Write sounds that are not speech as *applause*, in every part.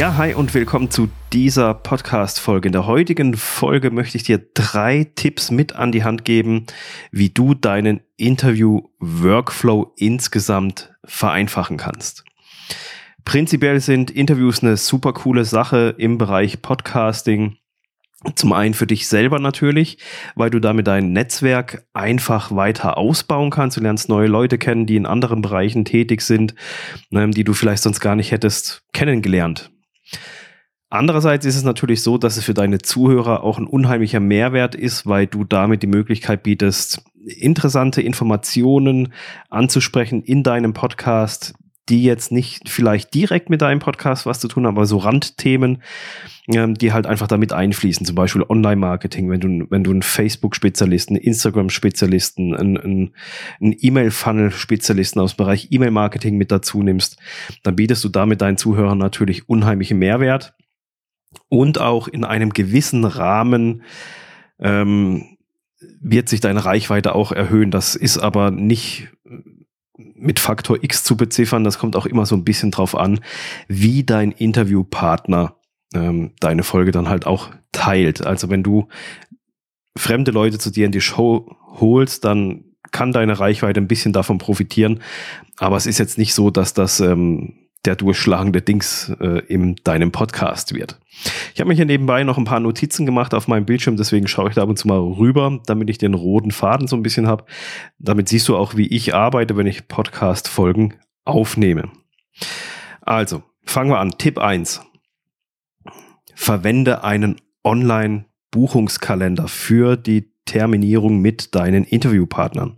Ja, hi und willkommen zu dieser Podcast-Folge. In der heutigen Folge möchte ich dir drei Tipps mit an die Hand geben, wie du deinen Interview-Workflow insgesamt vereinfachen kannst. Prinzipiell sind Interviews eine super coole Sache im Bereich Podcasting. Zum einen für dich selber natürlich, weil du damit dein Netzwerk einfach weiter ausbauen kannst. Du lernst neue Leute kennen, die in anderen Bereichen tätig sind, ähm, die du vielleicht sonst gar nicht hättest kennengelernt. Andererseits ist es natürlich so, dass es für deine Zuhörer auch ein unheimlicher Mehrwert ist, weil du damit die Möglichkeit bietest, interessante Informationen anzusprechen in deinem Podcast, die jetzt nicht vielleicht direkt mit deinem Podcast was zu tun haben, aber so Randthemen, ähm, die halt einfach damit einfließen. Zum Beispiel Online-Marketing, wenn du, wenn du einen Facebook-Spezialisten, einen Instagram-Spezialisten, einen, einen, einen E-Mail-Funnel-Spezialisten aus dem Bereich E-Mail-Marketing mit dazu nimmst, dann bietest du damit deinen Zuhörern natürlich unheimlichen Mehrwert und auch in einem gewissen Rahmen ähm, wird sich deine Reichweite auch erhöhen. Das ist aber nicht mit Faktor X zu beziffern. Das kommt auch immer so ein bisschen drauf an, wie dein Interviewpartner ähm, deine Folge dann halt auch teilt. Also wenn du fremde Leute zu dir in die Show holst, dann kann deine Reichweite ein bisschen davon profitieren. Aber es ist jetzt nicht so, dass das ähm, der durchschlagende Dings äh, in deinem Podcast wird. Ich habe mir hier nebenbei noch ein paar Notizen gemacht auf meinem Bildschirm, deswegen schaue ich da ab und zu mal rüber, damit ich den roten Faden so ein bisschen habe. Damit siehst du auch, wie ich arbeite, wenn ich Podcast-Folgen aufnehme. Also, fangen wir an. Tipp eins: Verwende einen Online-Buchungskalender für die Terminierung mit deinen Interviewpartnern.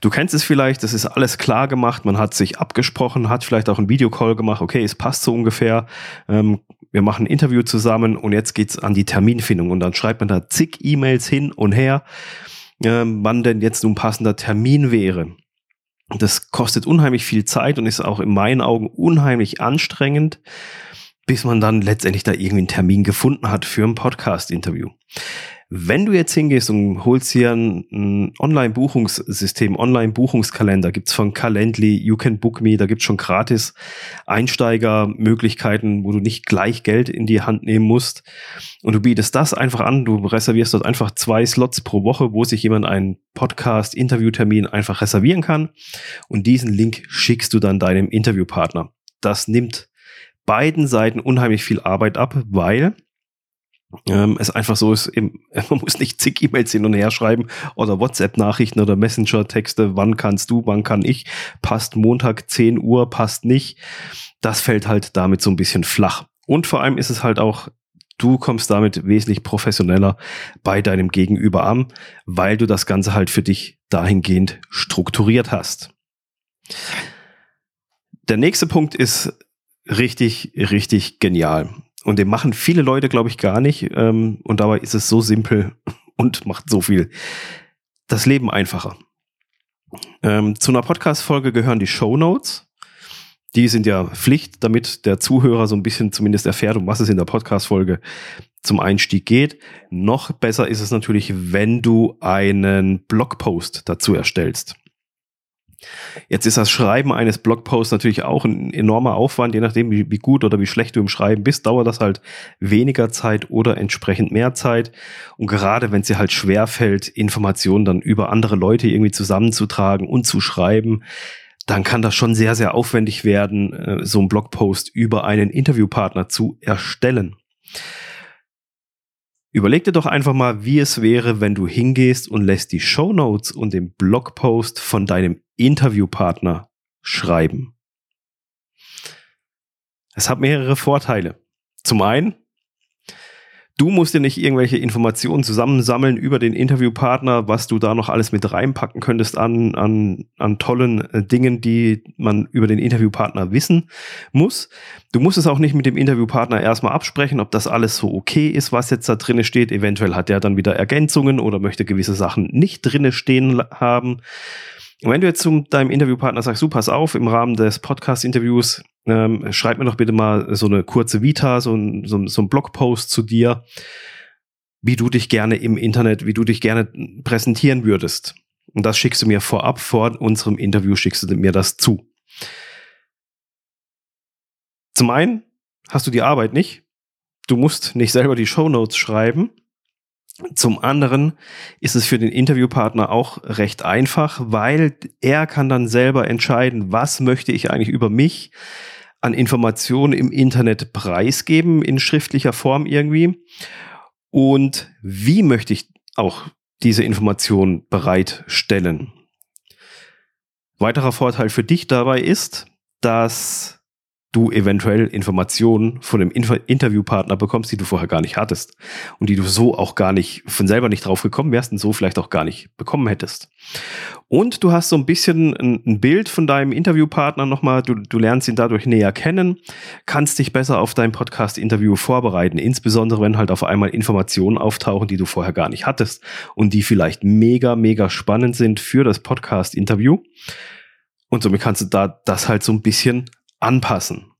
Du kennst es vielleicht, das ist alles klar gemacht, man hat sich abgesprochen, hat vielleicht auch einen Videocall gemacht, okay, es passt so ungefähr, ähm, wir machen ein Interview zusammen und jetzt geht's an die Terminfindung und dann schreibt man da zig E-Mails hin und her, ähm, wann denn jetzt nun passender Termin wäre. Das kostet unheimlich viel Zeit und ist auch in meinen Augen unheimlich anstrengend, bis man dann letztendlich da irgendwie einen Termin gefunden hat für ein Podcast-Interview. Wenn du jetzt hingehst und holst hier ein, Online-Buchungssystem, Online-Buchungskalender, gibt's von Calendly, You Can Book Me, da gibt's schon gratis Einsteigermöglichkeiten, wo du nicht gleich Geld in die Hand nehmen musst. Und du bietest das einfach an, du reservierst dort einfach zwei Slots pro Woche, wo sich jemand einen Podcast-Interviewtermin einfach reservieren kann. Und diesen Link schickst du dann deinem Interviewpartner. Das nimmt beiden Seiten unheimlich viel Arbeit ab, weil ähm, es einfach so ist, eben, *laughs* man muss nicht zig E-Mails hin und her schreiben oder WhatsApp-Nachrichten oder Messenger-Texte, wann kannst du, wann kann ich, passt Montag 10 Uhr, passt nicht. Das fällt halt damit so ein bisschen flach. Und vor allem ist es halt auch, du kommst damit wesentlich professioneller bei deinem Gegenüber an, weil du das Ganze halt für dich dahingehend strukturiert hast. Der nächste Punkt ist richtig, richtig genial. Und den machen viele Leute, glaube ich, gar nicht. Ähm, und dabei ist es so simpel *laughs* und macht so viel das Leben einfacher. Ähm, zu einer Podcast-Folge gehören die Show Notes. Die sind ja Pflicht, damit der Zuhörer so ein bisschen zumindest erfährt, um was es in der Podcast-Folge zum Einstieg geht. Noch besser ist es natürlich, wenn du einen Blogpost dazu erstellst. Jetzt ist das Schreiben eines Blogposts natürlich auch ein enormer Aufwand, je nachdem, wie, wie, gut oder wie schlecht du im Schreiben bist, dauert das halt weniger Zeit oder entsprechend mehr Zeit. Und gerade wenn es dir halt schwer fällt, Informationen dann über andere Leute irgendwie zusammenzutragen und zu schreiben, dann kann das schon sehr, sehr aufwendig werden, äh, so einen Blogpost über einen Interviewpartner zu erstellen. Überleg dir doch einfach mal, wie es wäre, wenn du hingehst und lässt die Show Notes und den Blogpost von deinem Interviewpartner schreiben. Es hat mehrere Vorteile. Zum einen, Du musst dir nicht irgendwelche Informationen zusammensammeln über den Interviewpartner, was du da noch alles mit reinpacken könntest an, an, an tollen äh, Dingen, die man über den Interviewpartner wissen muss. Du musst es auch nicht mit dem Interviewpartner erstmal absprechen, ob das alles so okay ist, was jetzt da drinne steht. Eventuell hat er dann wieder Ergänzungen oder möchte gewisse Sachen nicht drinne stehen haben. Und wenn du jetzt zu deinem Interviewpartner sagst, du pass auf, im Rahmen des Podcast-Interviews ähm, schreib mir doch bitte mal so eine kurze Vita, so ein, so, so ein Blogpost zu dir, wie du dich gerne im Internet, wie du dich gerne präsentieren würdest. Und das schickst du mir vorab, vor unserem Interview schickst du mir das zu. Zum einen hast du die Arbeit nicht. Du musst nicht selber die Show Notes schreiben. Zum anderen ist es für den Interviewpartner auch recht einfach, weil er kann dann selber entscheiden, was möchte ich eigentlich über mich an Informationen im Internet preisgeben in schriftlicher Form irgendwie und wie möchte ich auch diese Informationen bereitstellen. Weiterer Vorteil für dich dabei ist, dass du eventuell Informationen von Inf Interviewpartner bekommst, die du vorher gar nicht hattest und die du so auch gar nicht von selber nicht drauf gekommen wärst und so vielleicht auch gar nicht bekommen hättest. Und du hast so ein bisschen ein, ein Bild von deinem Interviewpartner nochmal, du, du lernst ihn dadurch näher kennen, kannst dich besser auf dein Podcast-Interview vorbereiten, insbesondere wenn halt auf einmal Informationen auftauchen, die du vorher gar nicht hattest und die vielleicht mega, mega spannend sind für das Podcast-Interview. Und somit kannst du da das halt so ein bisschen anpassen.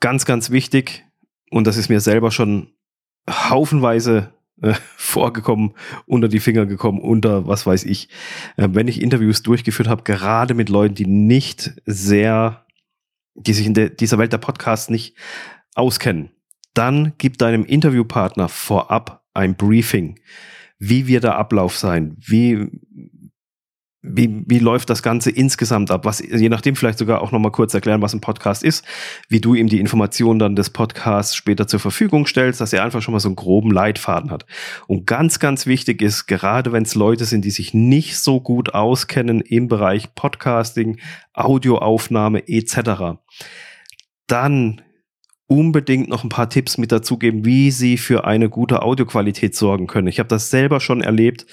Ganz, ganz wichtig, und das ist mir selber schon haufenweise äh, *laughs* vorgekommen, unter die Finger gekommen, unter was weiß ich, äh, wenn ich Interviews durchgeführt habe, gerade mit Leuten, die nicht sehr, die sich in dieser Welt der Podcasts nicht auskennen, dann gib deinem Interviewpartner vorab ein Briefing. Wie wird der Ablauf sein? Wie, wie, wie läuft das Ganze insgesamt ab? Was, je nachdem vielleicht sogar auch nochmal kurz erklären, was ein Podcast ist, wie du ihm die Informationen dann des Podcasts später zur Verfügung stellst, dass er einfach schon mal so einen groben Leitfaden hat. Und ganz, ganz wichtig ist, gerade wenn es Leute sind, die sich nicht so gut auskennen im Bereich Podcasting, Audioaufnahme etc., dann unbedingt noch ein paar Tipps mit dazugeben, wie sie für eine gute Audioqualität sorgen können. Ich habe das selber schon erlebt,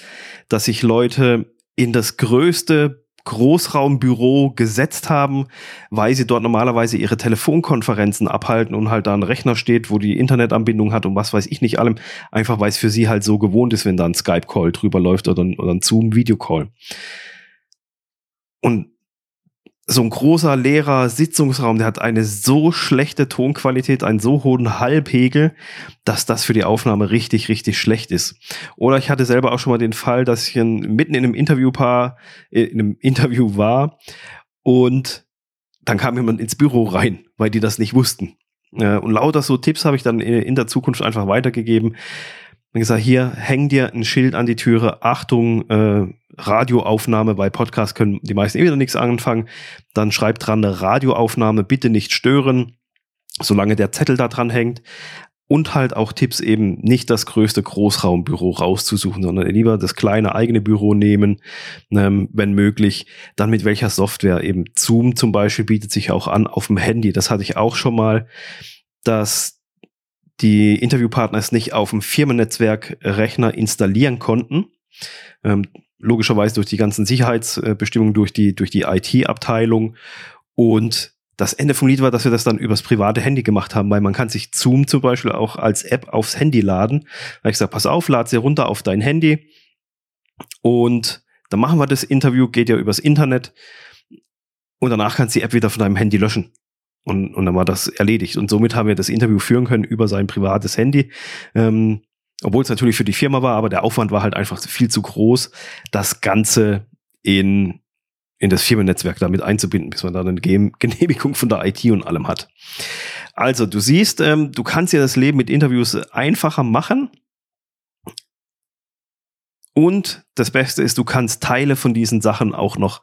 dass sich Leute in das größte Großraumbüro gesetzt haben, weil sie dort normalerweise ihre Telefonkonferenzen abhalten und halt da ein Rechner steht, wo die Internetanbindung hat und was weiß ich nicht allem, einfach weil es für sie halt so gewohnt ist, wenn da ein Skype-Call drüber läuft oder ein, ein Zoom-Video-Call. Und so ein großer leerer Sitzungsraum, der hat eine so schlechte Tonqualität, einen so hohen Hallpegel, dass das für die Aufnahme richtig, richtig schlecht ist. Oder ich hatte selber auch schon mal den Fall, dass ich in, mitten in einem Interviewpaar, äh, in einem Interview war und dann kam jemand ins Büro rein, weil die das nicht wussten. Und lauter so Tipps habe ich dann in der Zukunft einfach weitergegeben. Und gesagt, hier häng dir ein Schild an die Türe, Achtung, äh, Radioaufnahme, bei Podcasts können die meisten eh wieder nichts anfangen. Dann schreibt dran eine Radioaufnahme, bitte nicht stören, solange der Zettel da dran hängt. Und halt auch Tipps eben nicht das größte Großraumbüro rauszusuchen, sondern lieber das kleine eigene Büro nehmen, ähm, wenn möglich. Dann mit welcher Software eben. Zoom zum Beispiel bietet sich auch an auf dem Handy. Das hatte ich auch schon mal, dass die Interviewpartner es nicht auf dem Firmennetzwerk Rechner installieren konnten. Ähm, logischerweise durch die ganzen Sicherheitsbestimmungen, durch die, durch die IT-Abteilung. Und das Ende vom Lied war, dass wir das dann übers private Handy gemacht haben, weil man kann sich Zoom zum Beispiel auch als App aufs Handy laden. Da habe ich gesagt, pass auf, lad sie runter auf dein Handy. Und dann machen wir das Interview, geht ja übers Internet. Und danach kannst du die App wieder von deinem Handy löschen. Und, und dann war das erledigt. Und somit haben wir das Interview führen können über sein privates Handy. Ähm, obwohl es natürlich für die Firma war, aber der Aufwand war halt einfach viel zu groß, das Ganze in, in das Firmennetzwerk damit einzubinden, bis man da eine *laughs* Genehmigung von der IT und allem hat. Also, du siehst, ähm, du kannst ja das Leben mit Interviews einfacher machen. Und das Beste ist, du kannst Teile von diesen Sachen auch noch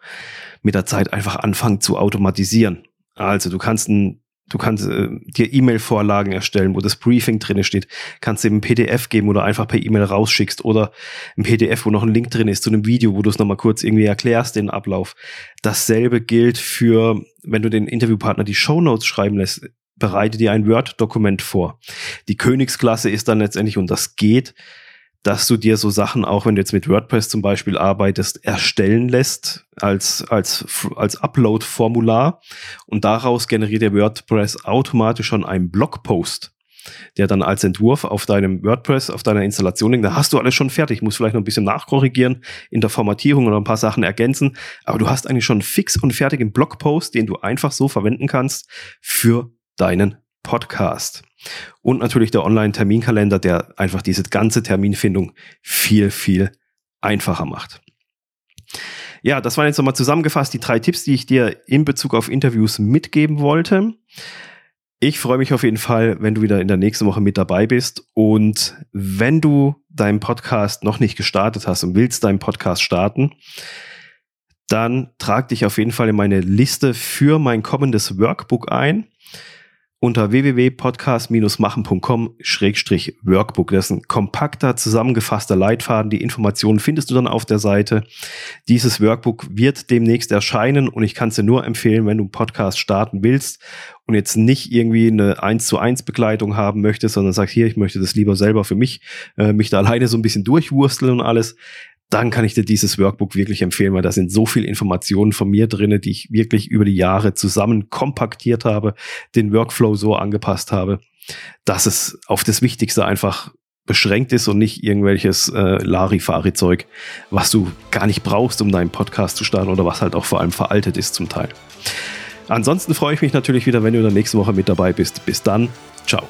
mit der Zeit einfach anfangen zu automatisieren. Also du kannst ein Du kannst äh, dir E-Mail-Vorlagen erstellen, wo das Briefing drin steht. Kannst dir ein PDF geben oder einfach per E-Mail rausschickst oder ein PDF, wo noch ein Link drin ist zu einem Video, wo du es nochmal kurz irgendwie erklärst, den Ablauf. Dasselbe gilt für, wenn du den Interviewpartner die Show Notes schreiben lässt, bereite dir ein Word-Dokument vor. Die Königsklasse ist dann letztendlich, und das geht, dass du dir so Sachen, auch wenn du jetzt mit WordPress zum Beispiel arbeitest, erstellen lässt als, als, als Upload-Formular und daraus generiert der WordPress automatisch schon einen Blogpost, der dann als Entwurf auf deinem WordPress, auf deiner Installation liegt. Da hast du alles schon fertig, musst vielleicht noch ein bisschen nachkorrigieren in der Formatierung oder ein paar Sachen ergänzen, aber du hast eigentlich schon fix und fertigen Blogpost, den du einfach so verwenden kannst für deinen Podcast. Und natürlich der Online-Terminkalender, der einfach diese ganze Terminfindung viel, viel einfacher macht. Ja, das waren jetzt nochmal zusammengefasst die drei Tipps, die ich dir in Bezug auf Interviews mitgeben wollte. Ich freue mich auf jeden Fall, wenn du wieder in der nächsten Woche mit dabei bist. Und wenn du deinen Podcast noch nicht gestartet hast und willst deinen Podcast starten, dann trag dich auf jeden Fall in meine Liste für mein kommendes Workbook ein unter www.podcast-machen.com-workbook. Das ist ein kompakter, zusammengefasster Leitfaden. Die Informationen findest du dann auf der Seite. Dieses Workbook wird demnächst erscheinen und ich kann es dir nur empfehlen, wenn du einen Podcast starten willst und jetzt nicht irgendwie eine 1 zu 1 Begleitung haben möchtest, sondern sagst, hier, ich möchte das lieber selber für mich, äh, mich da alleine so ein bisschen durchwursteln und alles dann kann ich dir dieses Workbook wirklich empfehlen, weil da sind so viele Informationen von mir drinne, die ich wirklich über die Jahre zusammen kompaktiert habe, den Workflow so angepasst habe, dass es auf das Wichtigste einfach beschränkt ist und nicht irgendwelches äh, Larifari-Zeug, was du gar nicht brauchst, um deinen Podcast zu starten oder was halt auch vor allem veraltet ist zum Teil. Ansonsten freue ich mich natürlich wieder, wenn du in der nächsten Woche mit dabei bist. Bis dann. Ciao.